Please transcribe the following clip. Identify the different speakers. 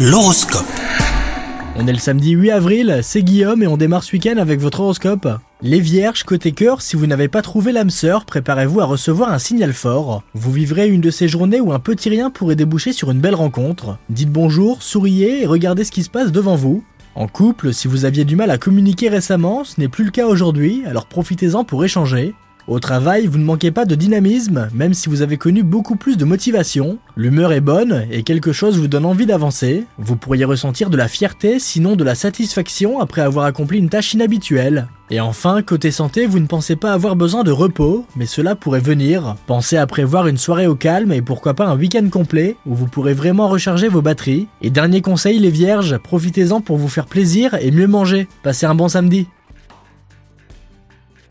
Speaker 1: L'horoscope.
Speaker 2: On est le samedi 8 avril, c'est Guillaume et on démarre ce week-end avec votre horoscope. Les vierges, côté cœur, si vous n'avez pas trouvé l'âme sœur, préparez-vous à recevoir un signal fort. Vous vivrez une de ces journées où un petit rien pourrait déboucher sur une belle rencontre. Dites bonjour, souriez et regardez ce qui se passe devant vous. En couple, si vous aviez du mal à communiquer récemment, ce n'est plus le cas aujourd'hui, alors profitez-en pour échanger. Au travail, vous ne manquez pas de dynamisme, même si vous avez connu beaucoup plus de motivation. L'humeur est bonne et quelque chose vous donne envie d'avancer. Vous pourriez ressentir de la fierté, sinon de la satisfaction après avoir accompli une tâche inhabituelle. Et enfin, côté santé, vous ne pensez pas avoir besoin de repos, mais cela pourrait venir. Pensez à prévoir une soirée au calme et pourquoi pas un week-end complet où vous pourrez vraiment recharger vos batteries. Et dernier conseil les vierges, profitez-en pour vous faire plaisir et mieux manger. Passez un bon samedi.